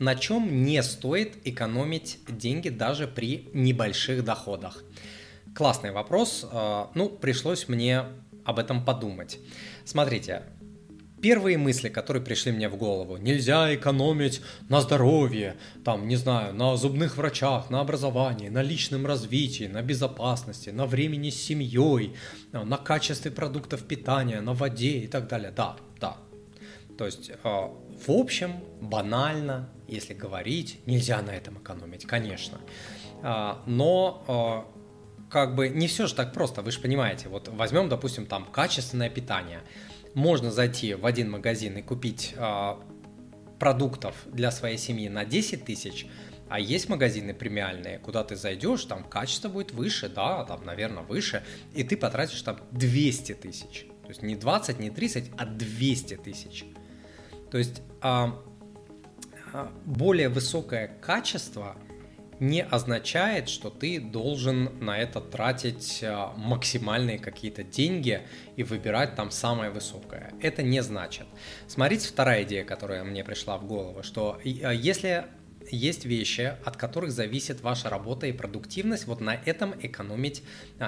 На чем не стоит экономить деньги даже при небольших доходах? Классный вопрос. А, ну, пришлось мне об этом подумать. Смотрите, первые мысли, которые пришли мне в голову. Нельзя экономить на здоровье, там, не знаю, на зубных врачах, на образовании, на личном развитии, на безопасности, на времени с семьей, на качестве продуктов питания, на воде и так далее. Да, да. То есть, а, в общем, банально, если говорить, нельзя на этом экономить, конечно. А, но а, как бы не все же так просто, вы же понимаете. Вот возьмем, допустим, там качественное питание. Можно зайти в один магазин и купить а, продуктов для своей семьи на 10 тысяч, а есть магазины премиальные, куда ты зайдешь, там качество будет выше, да, там, наверное, выше, и ты потратишь там 200 тысяч. То есть не 20, не 30, а 200 тысяч. То есть а, более высокое качество не означает, что ты должен на это тратить а, максимальные какие-то деньги и выбирать там самое высокое. Это не значит. Смотрите, вторая идея, которая мне пришла в голову, что а, если есть вещи, от которых зависит ваша работа и продуктивность, вот на этом экономить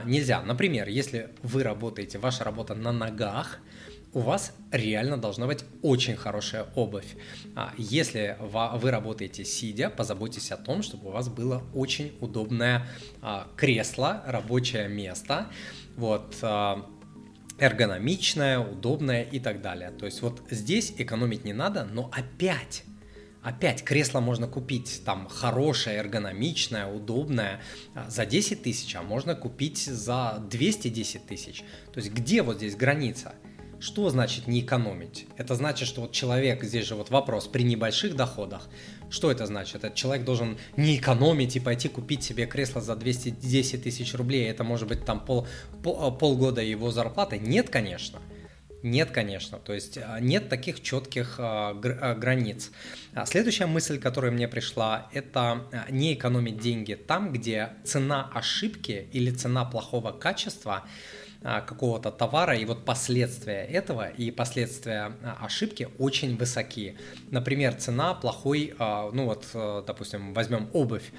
нельзя. Например, если вы работаете, ваша работа на ногах, у вас реально должна быть очень хорошая обувь. А, если вы работаете сидя, позаботьтесь о том, чтобы у вас было очень удобное а, кресло, рабочее место. Вот, а, эргономичное, удобное и так далее. То есть вот здесь экономить не надо, но опять Опять кресло можно купить там хорошее, эргономичное, удобное за 10 тысяч, а можно купить за 210 тысяч. То есть где вот здесь граница? Что значит не экономить? Это значит, что вот человек, здесь же вот вопрос, при небольших доходах, что это значит? Этот человек должен не экономить и пойти купить себе кресло за 210 тысяч рублей, это может быть там пол, пол, полгода его зарплаты? Нет, конечно. Нет, конечно. То есть а, нет таких четких а, а, границ. Следующая мысль, которая мне пришла, это не экономить деньги там, где цена ошибки или цена плохого качества какого-то товара, и вот последствия этого и последствия ошибки очень высоки. Например, цена плохой, ну вот, э, допустим, возьмем обувь,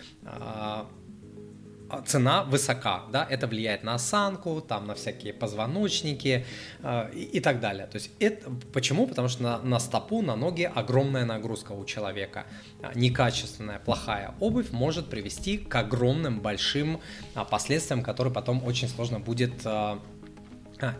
цена высока, да, это влияет на осанку, там, на всякие позвоночники э, и, и так далее. То есть это почему? Потому что на, на стопу, на ноги огромная нагрузка у человека. Некачественная, плохая обувь может привести к огромным большим э, последствиям, которые потом очень сложно будет э, а,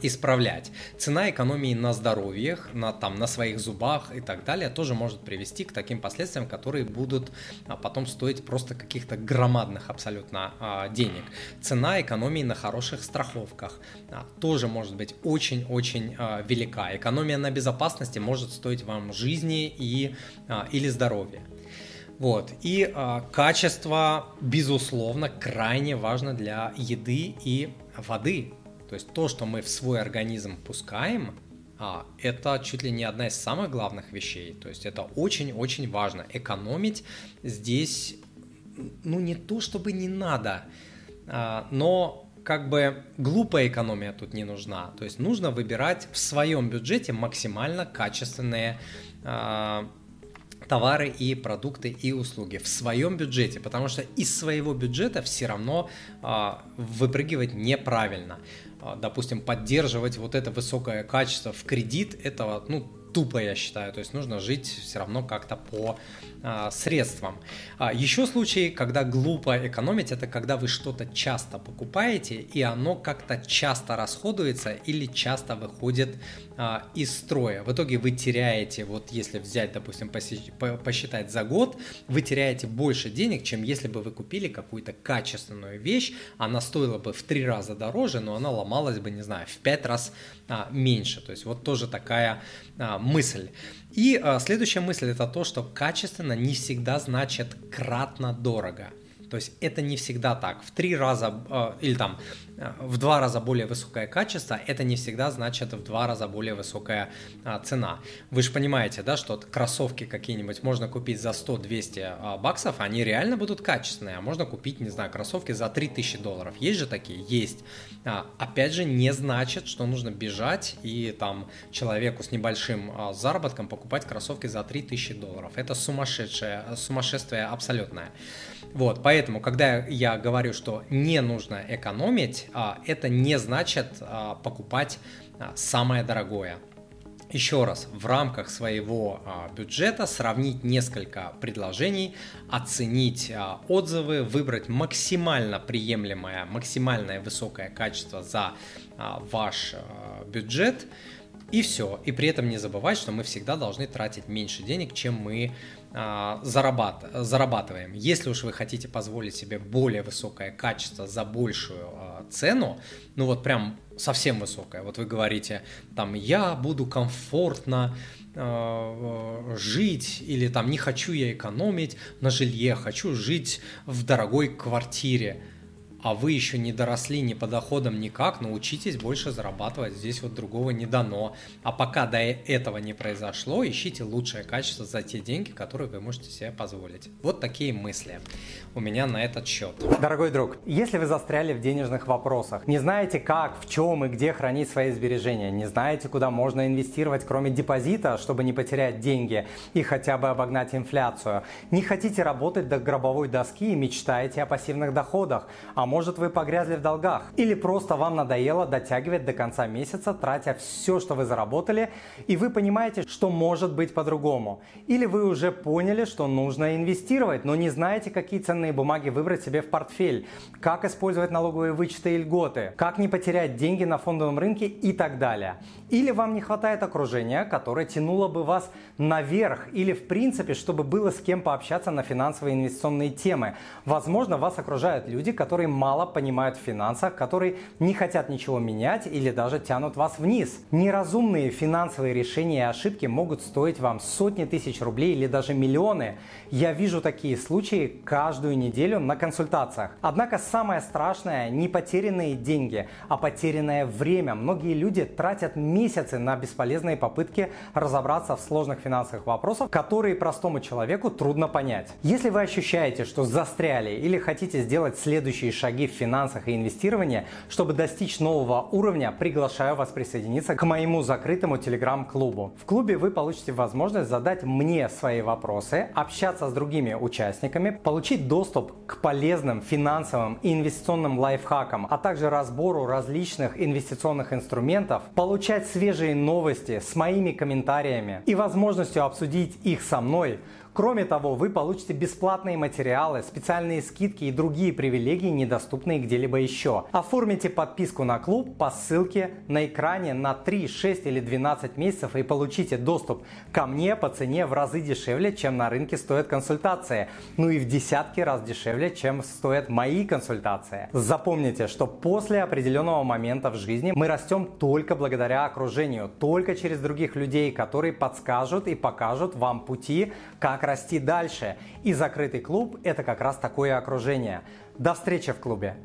исправлять. Цена экономии на здоровьях, на, там, на своих зубах и так далее тоже может привести к таким последствиям, которые будут а, потом стоить просто каких-то громадных абсолютно а, денег. Цена экономии на хороших страховках а, тоже может быть очень-очень велика. Экономия на безопасности может стоить вам жизни и, или здоровья. Вот. И а, качество, безусловно, крайне важно для еды и воды. То есть то, что мы в свой организм пускаем, а, это чуть ли не одна из самых главных вещей. То есть это очень-очень важно. Экономить здесь, ну не то чтобы не надо, а, но как бы глупая экономия тут не нужна. То есть нужно выбирать в своем бюджете максимально качественные а, товары и продукты и услуги в своем бюджете, потому что из своего бюджета все равно а, выпрыгивать неправильно. А, допустим, поддерживать вот это высокое качество в кредит, этого, ну, тупо, я считаю. То есть нужно жить все равно как-то по а, средствам. А, еще случай, когда глупо экономить, это когда вы что-то часто покупаете, и оно как-то часто расходуется или часто выходит а, из строя. В итоге вы теряете, вот если взять, допустим, посчитать за год, вы теряете больше денег, чем если бы вы купили какую-то качественную вещь, она стоила бы в три раза дороже, но она ломалась бы, не знаю, в пять раз а, меньше. То есть вот тоже такая а, мысль. И а, следующая мысль это то, что качественно не всегда значит кратно дорого. То есть это не всегда так. В три раза э, или там в два раза более высокое качество, это не всегда значит в два раза более высокая а, цена. Вы же понимаете, да, что кроссовки какие-нибудь можно купить за 100-200 а, баксов, они реально будут качественные, а можно купить, не знаю, кроссовки за 3000 долларов. Есть же такие? Есть. А, опять же, не значит, что нужно бежать и там человеку с небольшим а, заработком покупать кроссовки за 3000 долларов. Это сумасшедшее, сумасшествие абсолютное. Вот, поэтому, когда я говорю, что не нужно экономить, а, это не значит а, покупать а, самое дорогое. Еще раз, в рамках своего бюджета сравнить несколько предложений, оценить отзывы, выбрать максимально приемлемое, максимальное высокое качество за ваш бюджет и все. И при этом не забывать, что мы всегда должны тратить меньше денег, чем мы а, зарабат, зарабатываем. Если уж вы хотите позволить себе более высокое качество за большую а, цену, ну вот прям совсем высокое, вот вы говорите, там, я буду комфортно а, жить, или там не хочу я экономить на жилье, хочу жить в дорогой квартире а вы еще не доросли ни по доходам никак, научитесь больше зарабатывать, здесь вот другого не дано. А пока до этого не произошло, ищите лучшее качество за те деньги, которые вы можете себе позволить. Вот такие мысли у меня на этот счет. Дорогой друг, если вы застряли в денежных вопросах, не знаете как, в чем и где хранить свои сбережения, не знаете, куда можно инвестировать, кроме депозита, чтобы не потерять деньги и хотя бы обогнать инфляцию, не хотите работать до гробовой доски и мечтаете о пассивных доходах, а может вы погрязли в долгах. Или просто вам надоело дотягивать до конца месяца, тратя все, что вы заработали, и вы понимаете, что может быть по-другому. Или вы уже поняли, что нужно инвестировать, но не знаете, какие ценные бумаги выбрать себе в портфель, как использовать налоговые вычеты и льготы, как не потерять деньги на фондовом рынке и так далее. Или вам не хватает окружения, которое тянуло бы вас наверх, или в принципе, чтобы было с кем пообщаться на финансовые инвестиционные темы. Возможно, вас окружают люди, которые мало понимают в финансах, которые не хотят ничего менять или даже тянут вас вниз. Неразумные финансовые решения и ошибки могут стоить вам сотни тысяч рублей или даже миллионы. Я вижу такие случаи каждую неделю на консультациях. Однако самое страшное не потерянные деньги, а потерянное время. Многие люди тратят месяцы на бесполезные попытки разобраться в сложных финансовых вопросах, которые простому человеку трудно понять. Если вы ощущаете, что застряли или хотите сделать следующие шаги в финансах и инвестировании, чтобы достичь нового уровня, приглашаю вас присоединиться к моему закрытому телеграм-клубу. В клубе вы получите возможность задать мне свои вопросы, общаться с другими участниками, получить доступ к полезным финансовым и инвестиционным лайфхакам, а также разбору различных инвестиционных инструментов, получать свежие новости с моими комментариями и возможностью обсудить их со мной – Кроме того, вы получите бесплатные материалы, специальные скидки и другие привилегии, недоступные где-либо еще. Оформите подписку на клуб по ссылке на экране на 3, 6 или 12 месяцев и получите доступ ко мне по цене в разы дешевле, чем на рынке стоят консультации. Ну и в десятки раз дешевле, чем стоят мои консультации. Запомните, что после определенного момента в жизни мы растем только благодаря окружению, только через других людей, которые подскажут и покажут вам пути, как расти дальше. И закрытый клуб – это как раз такое окружение. До встречи в клубе!